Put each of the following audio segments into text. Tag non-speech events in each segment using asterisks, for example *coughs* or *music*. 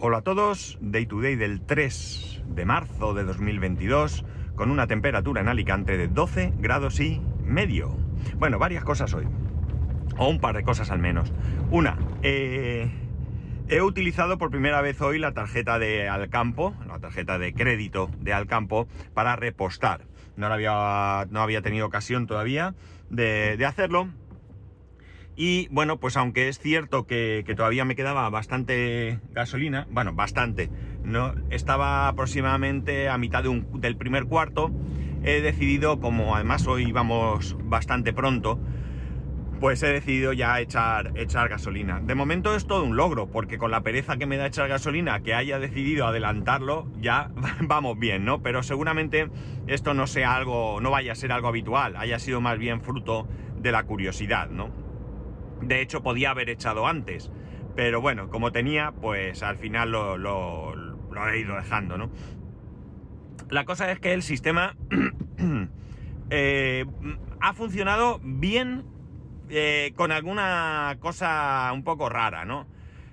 Hola a todos, Day to Day del 3 de marzo de 2022 con una temperatura en Alicante de 12 grados y medio. Bueno, varias cosas hoy, o un par de cosas al menos. Una, eh, he utilizado por primera vez hoy la tarjeta de Alcampo, la tarjeta de crédito de Alcampo, para repostar. No, había, no había tenido ocasión todavía de, de hacerlo y bueno, pues aunque es cierto que, todavía me quedaba bastante gasolina, bueno, bastante, no estaba aproximadamente a mitad del primer cuarto, he decidido, como además hoy vamos bastante pronto, pues he decidido ya echar, echar gasolina. De momento es todo un logro, porque con la pereza que me da echar gasolina, que haya decidido adelantarlo, ya *laughs* vamos bien, ¿no? Pero seguramente esto no sea algo, no vaya a ser algo habitual, haya sido más bien fruto de la curiosidad, ¿no? De hecho, podía haber echado antes. Pero bueno, como tenía, pues al final lo, he ido dejando, ¿no? La cosa es que el sistema *clears throat* eh, ha funcionado bien eh, con alguna cosa un poco rara, ¿no?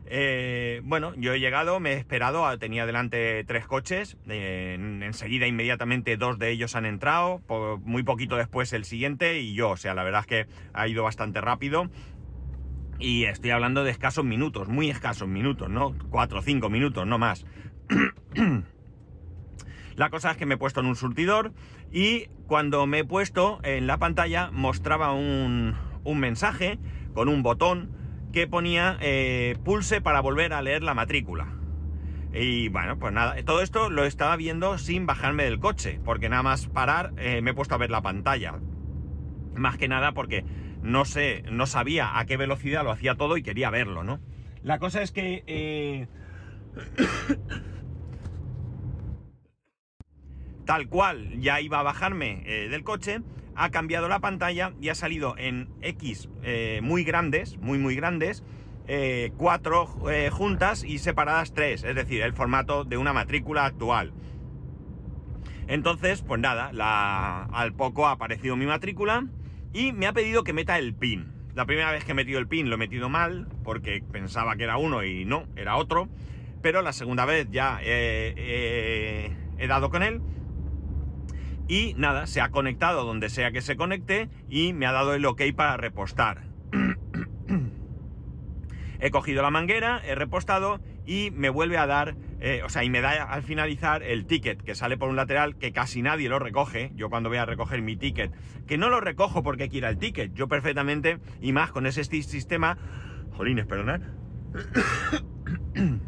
Eh, bueno, yo he llegado, me he esperado, tenía delante tres coches, enseguida inmediatamente dos de ellos han entrado, muy poquito después el siguiente y yo, o sea, la verdad es que ha ido bastante rápido. Y estoy hablando de escasos minutos, muy escasos minutos, ¿no? Cuatro o cinco minutos, no más. *clears throat* la cosa es que me he puesto en un surtidor y cuando me he puesto en la pantalla mostraba un, mensaje con un botón que ponía eh, pulse para volver a leer la matrícula. Y bueno, pues nada, todo esto lo estaba viendo sin bajarme del coche, porque nada más parar eh, me he puesto a ver la pantalla. Más que nada porque no sé, no sabía a qué velocidad lo hacía todo y quería verlo, ¿no? La cosa es que... Eh, tal cual ya iba a bajarme eh, del coche, ha cambiado la pantalla y ha salido en X eh, muy grandes, muy muy grandes, cuatro juntas y separadas tres, es decir, el formato de una matrícula actual. Entonces, pues nada, al poco ha aparecido mi matrícula y me ha pedido que meta el pin. La primera vez que he metido el pin lo he metido mal, porque pensaba que era uno y no, era otro. Pero la segunda vez ya he, dado con él. Y nada, se ha conectado donde sea que se conecte y me ha dado el ok para repostar. *clears throat* he cogido la manguera, he repostado y me vuelve a dar, eh, o sea, y me da al finalizar el ticket que sale por un lateral que casi nadie lo recoge. Yo cuando voy a recoger mi ticket, que no lo recojo porque quiera el ticket, yo perfectamente, y más con ese sistema, jolines, perdonad, *coughs*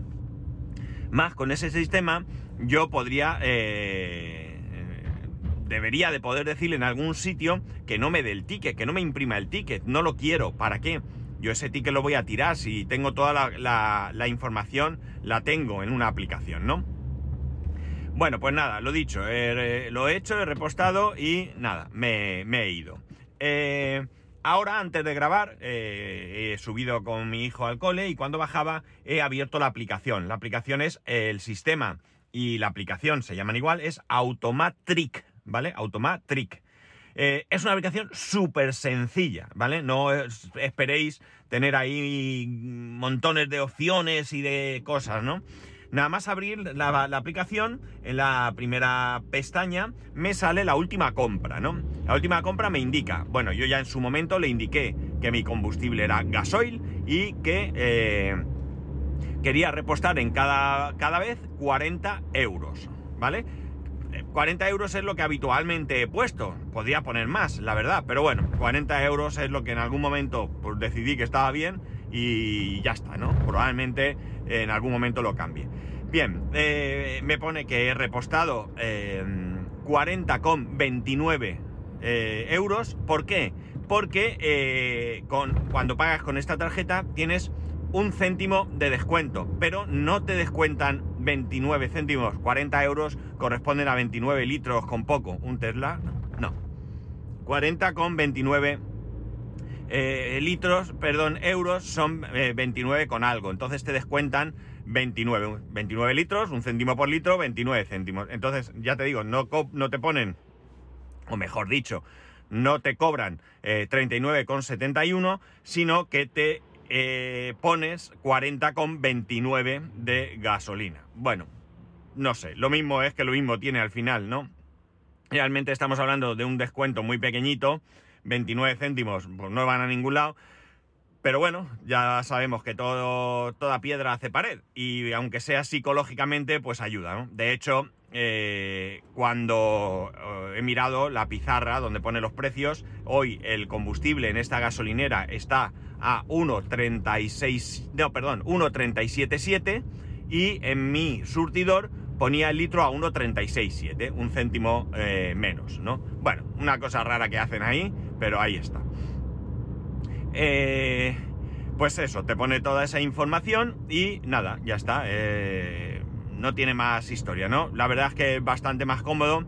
más con ese sistema, yo podría, eh, debería de poder decirle en algún sitio que no me dé el ticket, que no me imprima el ticket, no lo quiero, ¿para qué? Yo ese ticket lo voy a tirar, si tengo toda la, información, la tengo en una aplicación, ¿no? Bueno, pues nada, lo dicho, lo he hecho, he repostado y nada, me, he ido. Eh, ahora, antes de grabar, eh, he subido con mi hijo al cole y cuando bajaba he abierto la aplicación. La aplicación es el sistema y la aplicación se llaman igual, es Automatric, ¿vale? Automatric. Eh, es una aplicación súper sencilla, ¿vale? No esperéis tener ahí montones de opciones y de cosas, ¿no? Nada más abrir la, aplicación, en la primera pestaña me sale la última compra, ¿no? La última compra me indica, bueno, yo ya en su momento le indiqué que mi combustible era gasoil y que eh, quería repostar en cada, cada vez 40 euros, ¿vale? 40 euros es lo que habitualmente he puesto. Podría poner más, la verdad, pero bueno, 40 euros es lo que en algún momento pues, decidí que estaba bien y ya está, ¿no? Probablemente en algún momento lo cambie. Bien, eh, me pone que he repostado 40,29 eh, euros. ¿Por qué? Porque eh, con, cuando pagas con esta tarjeta tienes un céntimo de descuento, pero no te descuentan 29 céntimos, 40 euros corresponden a 29 litros con poco. ¿Un Tesla? No. 40 con 29 eh, litros, perdón, euros son 29 eh, con algo. Entonces te descuentan 29. 29 litros, un céntimo por litro, 29 céntimos. Entonces, ya te digo, no, no te ponen, o mejor dicho, no te cobran 39,71, eh, sino que te eh, pones 40,29 de gasolina. Bueno, no sé, lo mismo es que lo mismo tiene al final, ¿no? Realmente estamos hablando de un descuento muy pequeñito, 29 céntimos, pues no van a ningún lado. Pero bueno, ya sabemos que todo, toda piedra hace pared y aunque sea psicológicamente, pues ayuda, ¿no? De hecho, eh, cuando eh, he mirado la pizarra donde pone los precios, hoy el combustible en esta gasolinera está a 1.36, no, perdón, 1.377 y en mi surtidor ponía el litro a 1.367, un céntimo eh, menos, ¿no? Bueno, una cosa rara que hacen ahí, pero ahí está. Pues eso, te pone toda esa información y nada, ya está. Eh, no tiene más historia, ¿no? La verdad es que es bastante más cómodo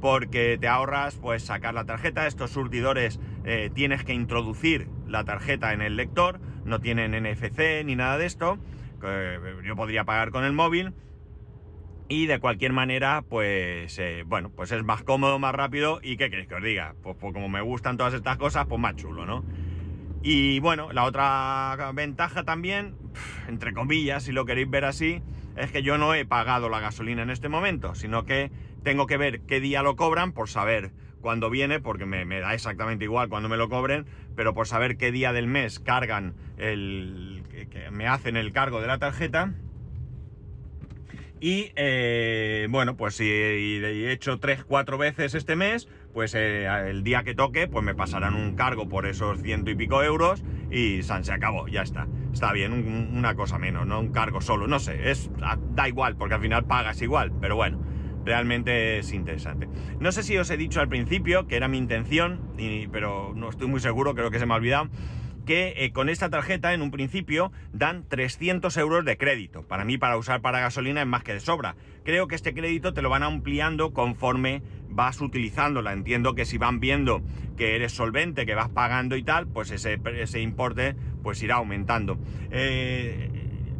porque te ahorras pues sacar la tarjeta. Estos surtidores tienes que introducir la tarjeta en el lector, no tienen NFC ni nada de esto. yo podría pagar con el móvil y de cualquier manera, pues eh, bueno, pues es más cómodo, más rápido y ¿qué queréis que os diga? Pues, pues, como me gustan todas estas cosas, pues más chulo, ¿no? Y bueno, la otra ventaja también, entre comillas, si lo queréis ver así, es que yo no he pagado la gasolina en este momento, sino que tengo que ver qué día lo cobran por saber cuándo viene, porque me, da exactamente igual cuando me lo cobren, pero por saber qué día del mes cargan el... que me hacen el cargo de la tarjeta y eh, bueno, pues si he hecho 3-4 veces este mes, pues eh, el día que toque, pues me pasarán un cargo por esos ciento y pico euros y se acabó, ya está. Está bien, una cosa menos, no un cargo solo, no sé, es, da igual, porque al final pagas igual, pero bueno, realmente es interesante. No sé si os he dicho al principio que era mi intención, pero no estoy muy seguro, creo que se me ha olvidado que eh, con esta tarjeta en un principio dan 300 euros de crédito. Para mí, para usar para gasolina es más que de sobra. Creo que este crédito te lo van ampliando conforme vas utilizándola. Entiendo que si van viendo que eres solvente, que vas pagando y tal, pues ese, ese importe pues irá aumentando. Eh,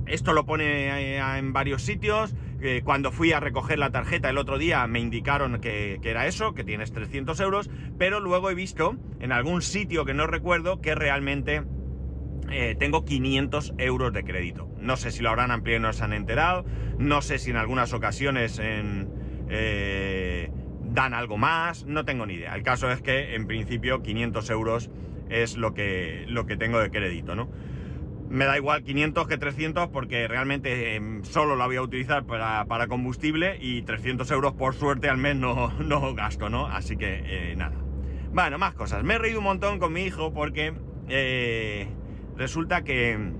esto lo pone eh, en varios sitios. cuando fui a recoger la tarjeta el otro día me indicaron que, era eso, que tienes 300 euros, pero luego he visto en algún sitio que no recuerdo que realmente eh, tengo 500 euros de crédito. No sé si lo habrán ampliado y no se han enterado, no sé si en algunas ocasiones eh, dan algo más, no tengo ni idea. El caso es que en principio 500 euros es lo que, lo que tengo de crédito, ¿no? me da igual 500 que 300 porque realmente em, solo la voy a utilizar para, combustible y 300 euros por suerte al mes *laughs* no, gasto, ¿no? Así que eh, nada. Bueno, más cosas. Me he reído un montón con mi hijo porque eh, resulta que,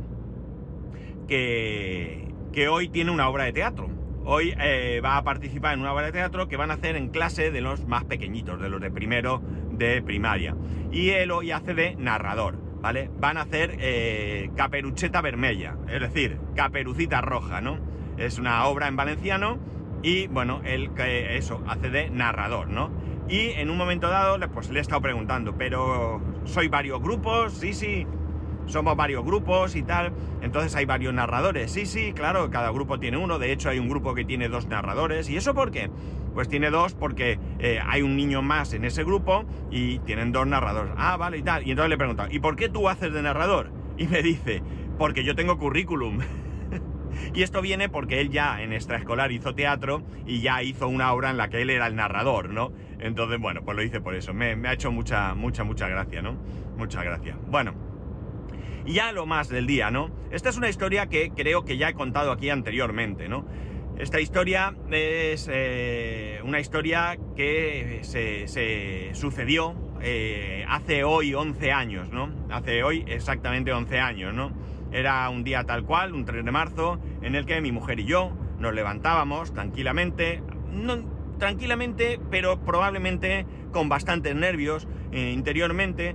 que, que, hoy tiene una obra de teatro. Hoy eh, va a participar en una obra de teatro que van a hacer en clase de los más pequeñitos, de los de primero de primaria. Y él hoy hace de narrador. ¿vale? Van a hacer eh, Caperucheta Vermella, es decir, Caperucita Roja, ¿no? Es una obra en valenciano y, bueno, él, eso, hace de narrador, ¿no? Y en un momento dado, pues le he estado preguntando, pero ¿soy varios grupos? Sí, sí, somos varios grupos y tal. Entonces hay varios narradores. Sí, sí, claro, cada grupo tiene uno. De hecho, hay un grupo que tiene dos narradores. ¿Y eso por qué? Pues tiene dos porque eh, hay un niño más en ese grupo y tienen dos narradores. Ah, vale, y tal. Y entonces le pregunto, ¿y por qué tú haces de narrador? Y me dice, porque yo tengo currículum. *laughs* y esto viene porque él ya en extraescolar hizo teatro y ya hizo una obra en la que él era el narrador, ¿no? Entonces, bueno, pues lo hice por eso. Me, ha hecho mucha, mucha, mucha gracia, ¿no? Muchas gracias. Bueno. Y ya lo más del día, ¿no? Esta es una historia que creo que ya he contado aquí anteriormente, ¿no? Esta historia es eh, una historia que se, sucedió eh, hace hoy 11 años, ¿no? Hace hoy exactamente 11 años, ¿no? Era un día tal cual, un 3 de marzo, en el que mi mujer y yo nos levantábamos tranquilamente, no, tranquilamente, pero probablemente con bastantes nervios eh, interiormente,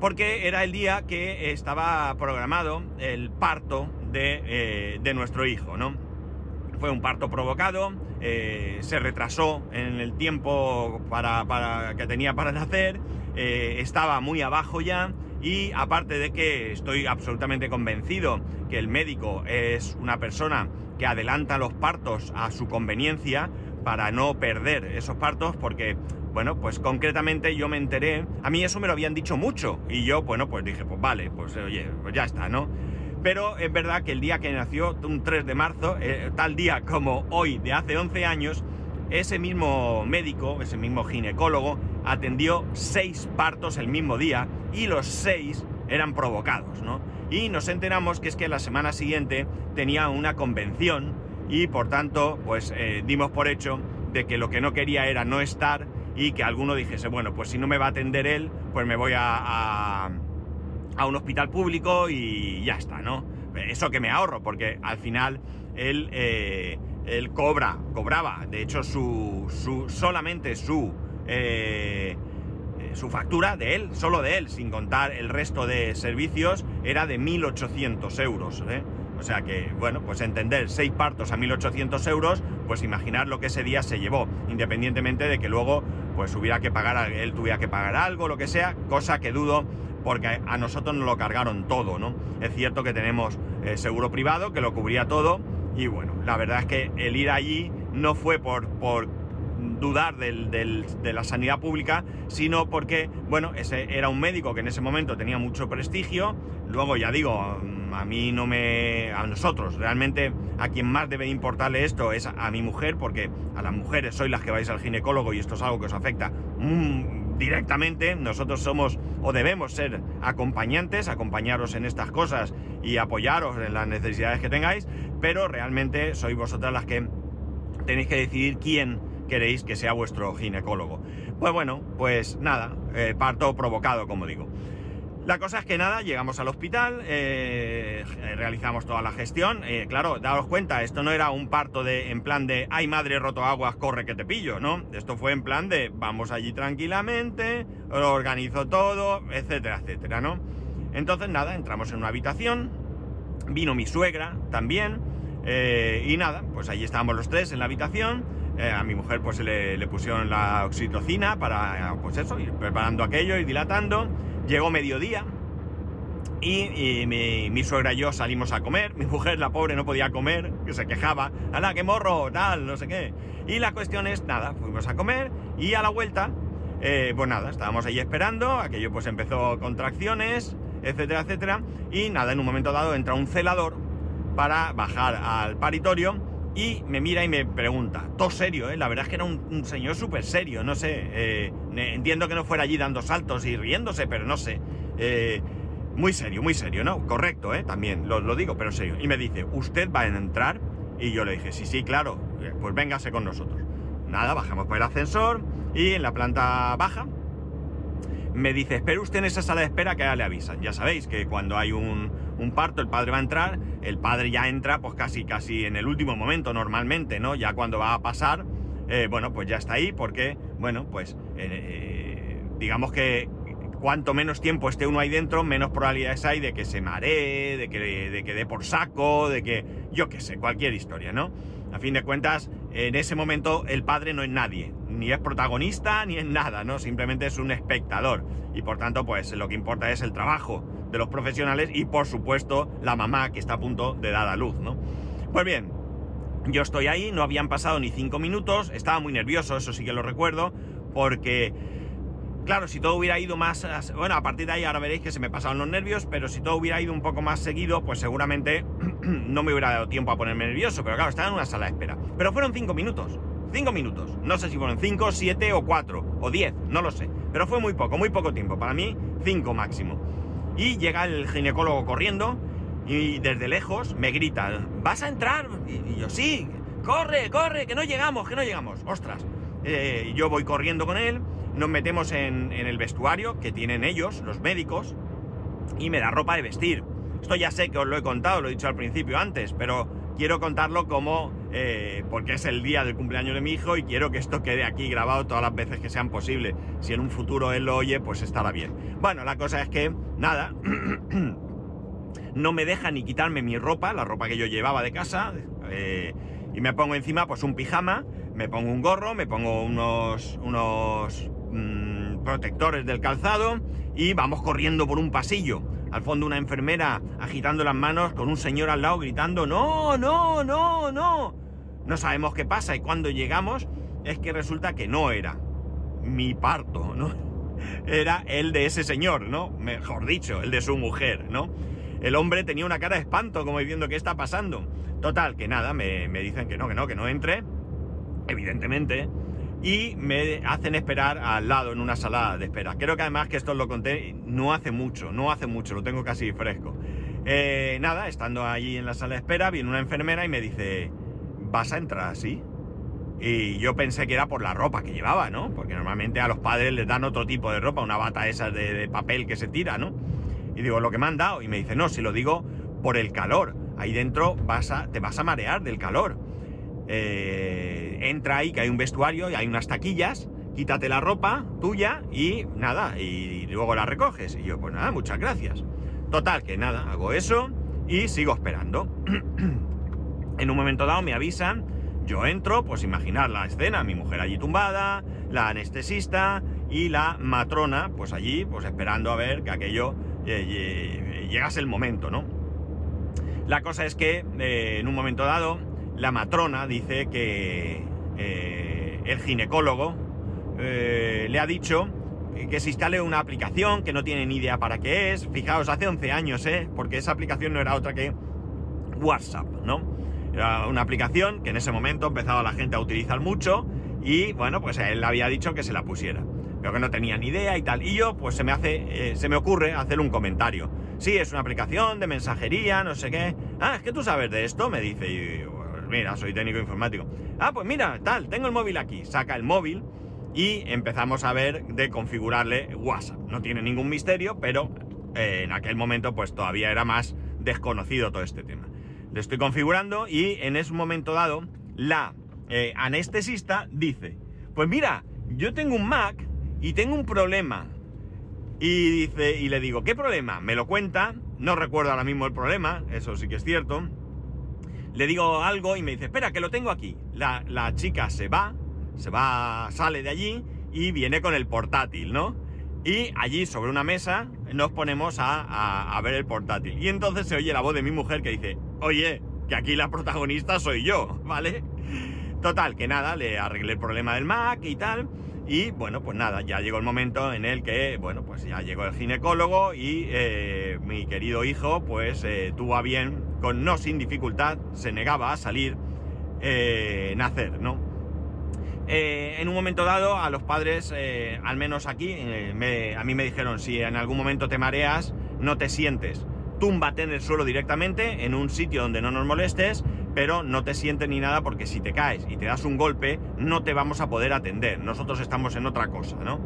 porque era el día que estaba programado el parto de, eh, nuestro hijo, ¿no? Fue un parto provocado, eh, se retrasó en el tiempo para, que tenía para nacer, eh, estaba muy abajo ya y aparte de que estoy absolutamente convencido que el médico es una persona que adelanta los partos a su conveniencia, para no perder esos partos porque, bueno, pues concretamente yo me enteré, a mí eso me lo habían dicho mucho y yo, bueno, pues dije, pues vale, pues oye, pues ya está, ¿no? Pero es verdad que el día que nació, un 3 de marzo, eh, tal día como hoy de hace 11 años, ese mismo médico, ese mismo ginecólogo, atendió seis partos el mismo día y los seis eran provocados, ¿no? Y nos enteramos que es que la semana siguiente tenía una convención y por tanto, pues eh, dimos por hecho de que lo que no quería era no estar y que alguno dijese, bueno, pues si no me va a atender él, pues me voy a, a, un hospital público y ya está, ¿no? Eso que me ahorro, porque al final él, eh, cobra, cobraba, de hecho su, su solamente su... Eh, su factura de él, solo de él, sin contar el resto de servicios, era de 1.800 euros. ¿eh? O sea que, bueno, pues entender seis partos a 1.800 euros, pues imaginar lo que ese día se llevó, independientemente de que luego pues hubiera que pagar, él tuviera que pagar algo, lo que sea, cosa que dudo porque a nosotros nos lo cargaron todo, ¿no? Es cierto que tenemos eh, seguro privado que lo cubría todo y bueno, la verdad es que el ir allí no fue por, por dudar de la sanidad pública, sino porque, bueno, ese era un médico que en ese momento tenía mucho prestigio. Luego, ya digo, a mí no me. a nosotros, realmente a quien más debe importarle esto es a, mi mujer, porque a las mujeres sois las que vais al ginecólogo y esto es algo que os afecta mm, directamente. Nosotros somos o debemos ser acompañantes, acompañaros en estas cosas y apoyaros en las necesidades que tengáis, pero realmente sois vosotras las que tenéis que decidir quién queréis que sea vuestro ginecólogo. Pues bueno, pues nada, eh, parto provocado, como digo. La cosa es que nada, llegamos al hospital, eh, realizamos toda la gestión. Eh, claro, daos cuenta, esto no era un parto de, en plan de, ay madre, roto aguas, corre que te pillo, ¿no? Esto fue en plan de, vamos allí tranquilamente, lo organizo todo, etcétera, etcétera, ¿no? Entonces nada, entramos en una habitación, vino mi suegra también, y nada, pues allí estábamos los tres en la habitación. Eh, a mi mujer pues le, pusieron la oxitocina para, pues eso, ir preparando aquello y dilatando. Llegó mediodía y, mi, suegra y yo salimos a comer. Mi mujer, la pobre, no podía comer, que se quejaba. ¡Hala, qué morro! Tal, no sé qué. Y la cuestión es, nada, fuimos a comer y a la vuelta, eh, pues nada, estábamos ahí esperando. Aquello pues empezó contracciones, etcétera, etcétera. Y nada, en un momento dado entra un celador para bajar al paritorio y me mira y me pregunta, todo serio, ¿eh? la verdad es que era un, señor súper serio, no sé, eh, entiendo que no fuera allí dando saltos y riéndose, pero no sé, eh, muy serio, muy serio, ¿no? Correcto, ¿eh? También, lo, lo, digo, pero serio. Y me dice, ¿usted va a entrar? Y yo le dije, sí, sí, claro, eh, pues véngase con nosotros. Nada, bajamos por el ascensor y en la planta baja me dice, espere usted en esa sala de espera que ya le avisan. Ya sabéis que cuando hay un, un parto, el padre va a entrar, el padre ya entra pues casi casi en el último momento normalmente, ¿no? Ya cuando va a pasar, eh, bueno, pues ya está ahí porque, bueno, pues eh, eh, digamos que cuanto menos tiempo esté uno ahí dentro, menos probabilidades hay de que se maree, de que, de que dé por saco, de que, yo qué sé, cualquier historia, ¿no? A fin de cuentas, en ese momento el padre no es nadie, ni es protagonista ni es nada, ¿no? Simplemente es un espectador. Y por tanto, pues lo que importa es el trabajo de los profesionales y por supuesto la mamá que está a punto de dar a luz, ¿no? Pues bien, yo estoy ahí, no habían pasado ni cinco minutos, estaba muy nervioso, eso sí que lo recuerdo, porque, claro, si todo hubiera ido más, bueno, a partir de ahí ahora veréis que se me pasaron los nervios, pero si todo hubiera ido un poco más seguido, pues seguramente *clears throat* no me hubiera dado tiempo a ponerme nervioso, pero claro, estaba en una sala de espera. Pero fueron cinco minutos, cinco minutos, no sé si fueron cinco, siete o cuatro, o diez, no lo sé, pero fue muy poco, muy poco tiempo, para mí cinco máximo. Y llega el ginecólogo corriendo y desde lejos me grita, ¿vas a entrar? Y, yo, sí, corre, corre, que no llegamos, que no llegamos. Ostras, eh, yo voy corriendo con él, nos metemos en, en el vestuario que tienen ellos, los médicos, y me da ropa de vestir. Esto ya sé que os lo he contado, lo he dicho al principio antes, pero quiero contarlo como, eh, porque es el día del cumpleaños de mi hijo y quiero que esto quede aquí grabado todas las veces que sean posibles. Si en un futuro él lo oye, pues estará bien. Bueno, la cosa es que, nada, *clears throat* no me deja ni quitarme mi ropa, la ropa que yo llevaba de casa, eh, y me pongo encima pues un pijama, me pongo un gorro, me pongo unos, unos mm, protectores del calzado y vamos corriendo por un pasillo al fondo una enfermera agitando las manos con un señor al lado gritando, no, no, no, no, no sabemos qué pasa y cuando llegamos es que resulta que no era mi parto, ¿no? *laughs* Era el de ese señor, ¿no? Mejor dicho, el de su mujer, ¿no? El hombre tenía una cara de espanto como diciendo qué está pasando. Total, que nada, me, me dicen que no, que no, que no entre, evidentemente, y me hacen esperar al lado en una sala de espera. Creo que además que esto lo conté no hace mucho, no hace mucho, lo tengo casi fresco. Eh, nada, estando allí en la sala de espera, viene una enfermera y me dice, ¿vas a entrar así? Y yo pensé que era por la ropa que llevaba, ¿no? Porque normalmente a los padres les dan otro tipo de ropa, una bata esa de, papel que se tira, ¿no? Y digo, lo que me han dado. Y me dice, no, si lo digo por el calor. Ahí dentro vas a, te vas a marear del calor. Eh, entra ahí que hay un vestuario y hay unas taquillas, quítate la ropa tuya y nada, y luego la recoges. Y yo, pues nada, muchas gracias. Total, que nada, hago eso y sigo esperando. *clears throat* en un momento dado me avisan yo entro, pues imaginar la escena, mi mujer allí tumbada, la anestesista y la matrona, pues allí, pues esperando a ver que aquello eh, llegase el momento, ¿no? La cosa es que eh, en un momento dado, la matrona dice que eh, el ginecólogo le ha dicho que se instale una aplicación que no tiene ni idea para qué es. Fijaos, hace 11 años, ¿eh? Porque esa aplicación no era otra que WhatsApp, ¿no? Era una aplicación que en ese momento empezaba la gente a utilizar mucho y bueno, pues él había dicho que se la pusiera. Pero que no tenía ni idea y tal. Y yo, pues se me hace, eh, se me ocurre hacer un comentario. Sí, es una aplicación de mensajería, no sé qué. Ah, es que tú sabes de esto, me dice. Y pues mira, soy técnico informático. Ah, pues mira, tal, tengo el móvil aquí. Saca el móvil y empezamos a ver de configurarle WhatsApp. No tiene ningún misterio, pero eh, en aquel momento pues todavía era más desconocido todo este tema le estoy configurando y en ese momento dado la eh, anestesista dice, pues mira, yo tengo un Mac y tengo un problema. Y dice, y le digo, ¿qué problema? Me lo cuenta, no recuerdo ahora mismo el problema, eso sí que es cierto. Le digo algo y me dice, espera, que lo tengo aquí. La, la chica se va, se va, sale de allí y viene con el portátil, ¿no? Y allí sobre una mesa nos ponemos a, ver el portátil. Y entonces se oye la voz de mi mujer que dice, oye, que aquí la protagonista soy yo, ¿vale? Total, que nada, le arreglé el problema del Mac y tal. Y bueno, pues nada, ya llegó el momento en el que, bueno, pues ya llegó el ginecólogo y eh, mi querido hijo, pues eh, tuvo a bien, con no sin dificultad, se negaba a salir, eh, nacer, ¿no? Eh, en un momento dado, a los padres, al menos aquí, a mí me dijeron, si en algún momento te mareas, no te sientes. Túmbate en el suelo directamente, en un sitio donde no nos molestes, pero no te sientes ni nada porque si te caes y te das un golpe, no te vamos a poder atender. Nosotros estamos en otra cosa, ¿no?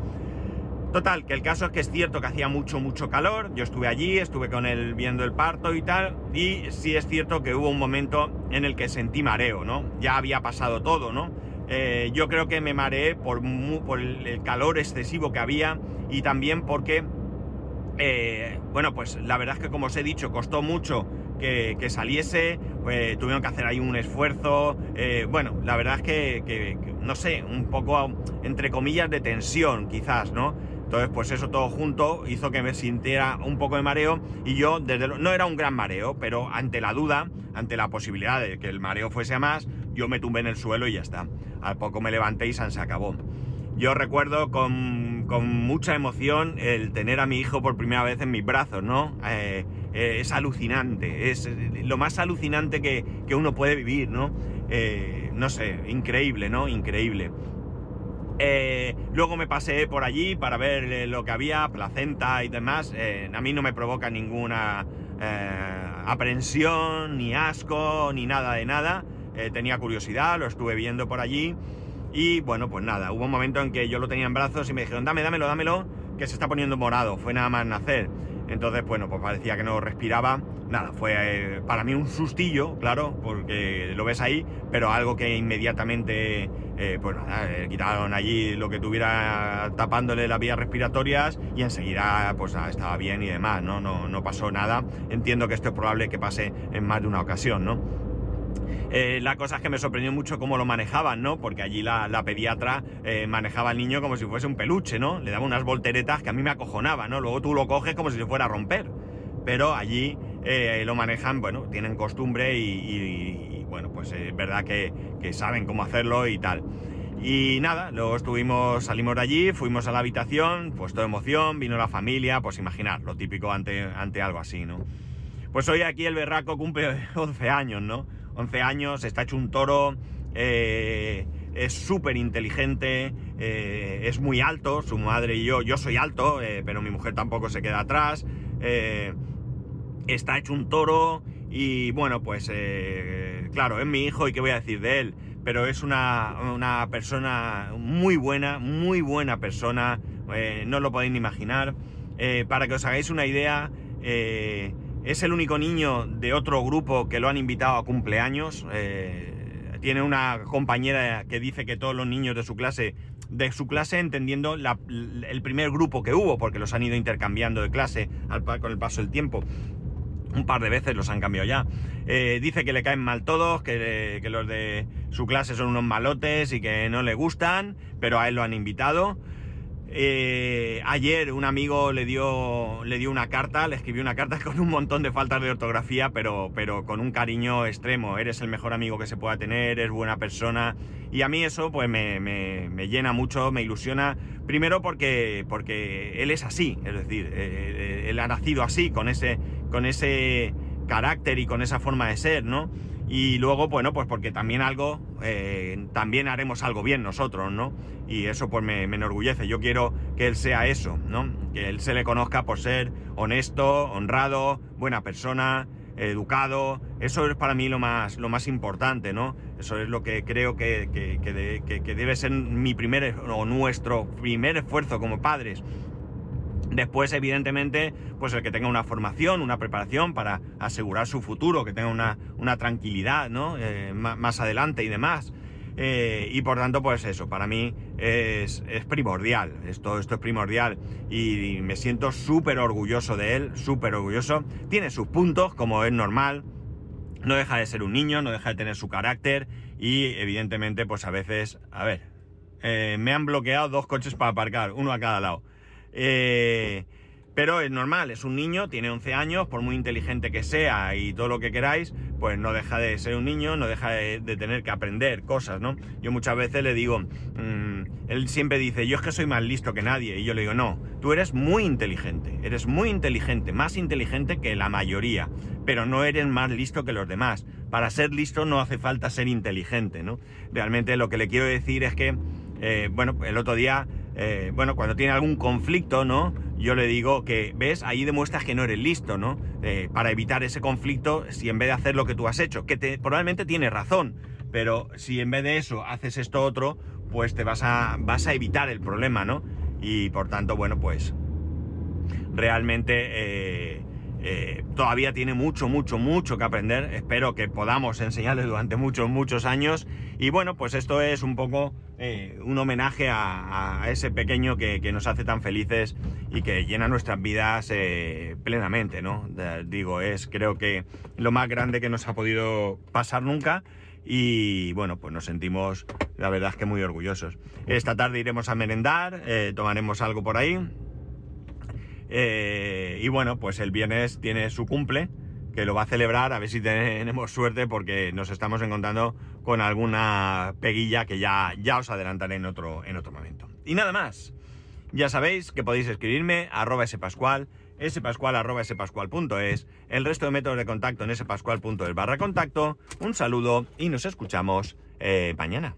Total, que el caso es que es cierto que hacía mucho, mucho calor. Yo estuve allí, estuve con él viendo el parto y tal. Y sí es cierto que hubo un momento en el que sentí mareo, ¿no? Ya había pasado todo, ¿no? Eh, yo creo que me mareé por, el calor excesivo que había y también porque, eh, bueno, pues la verdad es que como os he dicho, costó mucho que, saliese, eh, tuvieron que hacer ahí un esfuerzo, bueno, la verdad es que, no sé, un poco entre comillas de tensión quizás, ¿no? Entonces, pues eso todo junto hizo que me sintiera un poco de mareo y yo, desde no era un gran mareo, pero ante la duda, ante la posibilidad de que el mareo fuese a más, yo me tumbé en el suelo y ya está. Al poco me levanté y se acabó. Yo recuerdo con, mucha emoción el tener a mi hijo por primera vez en mis brazos, ¿no? Eh, eh, es alucinante, es lo más alucinante que, uno puede vivir, ¿no? Eh, no sé, increíble, ¿no? Increíble. Eh, luego me pasé por allí para ver eh, lo que había, placenta y demás. Eh, a mí no me provoca ninguna aprensión, ni asco, ni nada de nada. tenía curiosidad, lo estuve viendo por allí. Y bueno, pues nada, hubo un momento en que yo lo tenía en brazos y me dijeron, dame, dámelo, dámelo, que se está poniendo morado. Fue nada más nacer. Entonces, bueno, pues parecía que no respiraba. Nada, fue eh, para mí un sustillo, claro, porque lo ves ahí, pero algo que inmediatamente, eh, pues nada, eh, quitaron allí lo que tuviera tapándole las vías respiratorias y enseguida, pues estaba bien y demás, ¿no? No, no pasó nada. Entiendo que esto es probable que pase en más de una ocasión, ¿no? Eh, la cosa es que me sorprendió mucho cómo lo manejaban, ¿no? Porque allí la, pediatra eh, manejaba al niño como si fuese un peluche, ¿no? Le daba unas volteretas que a mí me acojonaban, ¿no? Luego tú lo coges como si se fuera a romper. Pero allí eh, lo manejan, bueno, tienen costumbre y, bueno, pues es verdad que, que saben cómo hacerlo y tal. Y nada, luego estuvimos, salimos de allí, fuimos a la habitación, pues toda emoción, vino la familia, pues imaginar, lo típico ante, ante algo así, ¿no? Pues hoy aquí el berraco cumple *laughs* 11 años, ¿no? 11 años, está hecho un toro, eh, es súper inteligente, eh, es muy alto, su madre y yo, yo soy alto, eh, pero mi mujer tampoco se queda atrás, está hecho un toro y bueno, pues claro, es mi hijo y qué voy a decir de él, pero es una, una persona muy buena, muy buena persona, no lo podéis ni imaginar. para que os hagáis una idea, es el único niño de otro grupo que lo han invitado a cumpleaños tiene una compañera que dice que todos los niños de su clase, de su clase entendiendo el primer grupo que hubo, porque los han ido intercambiando de clase con el paso del tiempo. Un par de veces los han cambiado ya. Eh, dice que le caen mal todos, que los de su clase son unos malotes y que no le gustan, pero a él lo han invitado. Eh, ayer un amigo le dio, le dio una carta, le escribió una carta *laughs* con un montón de faltas de ortografía, pero, pero con un cariño extremo. Eres el mejor amigo que se pueda tener, eres buena persona. Y a mí eso pues me, me, llena mucho, me ilusiona. Primero porque, porque él es así, es decir, eh, eh, él ha nacido así, con ese, con ese carácter y con esa forma de ser, ¿no? Y luego, bueno, pues porque también algo, eh, también haremos algo bien nosotros, ¿no? Y eso pues me, enorgullece. Yo quiero que él sea eso, ¿no? Que él se le conozca por ser honesto, honrado, buena persona, educado. Eso es para mí lo más, lo más importante, ¿no? Eso es lo que creo que, que debe ser mi primer o nuestro primer esfuerzo como padres Después, evidentemente, pues el que tenga una formación, una preparación para asegurar su futuro, que tenga una, tranquilidad, ¿no? Eh, más adelante y demás. Eh, y por tanto, pues eso, para mí es, primordial. Esto, esto es primordial. Y, me siento súper orgulloso de él, súper orgulloso. Tiene sus puntos, como es normal. No deja de ser un niño, no deja de tener su carácter. Y evidentemente, pues a veces, a ver, eh, me han bloqueado dos coches para aparcar, uno a cada lado. Eh, pero es normal, es un niño, tiene 11 años, por muy inteligente que sea y todo lo que queráis, pues no deja de ser un niño, no deja de, tener que aprender cosas, ¿no? Yo muchas veces le digo, mm, él siempre dice, yo es que soy más listo que nadie, y yo le digo, no, tú eres muy inteligente, eres muy inteligente, más inteligente que la mayoría, pero no eres más listo que los demás. Para ser listo no hace falta ser inteligente, ¿no? Realmente lo que le quiero decir es que, eh, bueno, el otro día eh, bueno, cuando tiene algún conflicto, ¿no? Yo le digo que, ves, ahí demuestras que no eres listo, ¿no? Eh, para evitar ese conflicto, si en vez de hacer lo que tú has hecho, que te, probablemente tiene razón, pero si en vez de eso haces esto otro, pues te vas a, vas a evitar el problema, ¿no? Y por tanto, bueno, pues realmente eh, todavía tiene mucho, mucho, mucho que aprender. Espero que podamos enseñarle durante muchos, muchos años. Y bueno, pues esto es un poco eh, un homenaje a, ese pequeño que, nos hace tan felices y que llena nuestras vidas eh, plenamente, ¿no? digo, es creo que lo más grande que nos ha podido pasar nunca y bueno, pues nos sentimos la verdad que muy orgullosos. Esta tarde iremos a merendar, eh, tomaremos algo por ahí y bueno, pues el viernes tiene su cumple que lo va a celebrar, a ver si tenemos *laughs* suerte porque nos estamos encontrando con alguna peguilla que ya, ya os adelantaré en otro, en otro momento. Y nada más, ya sabéis que podéis escribirme a arroba spascual, spascual arroba spascual.es, el resto de métodos de contacto en spascual.es barra contacto, un saludo y nos escuchamos eh, mañana.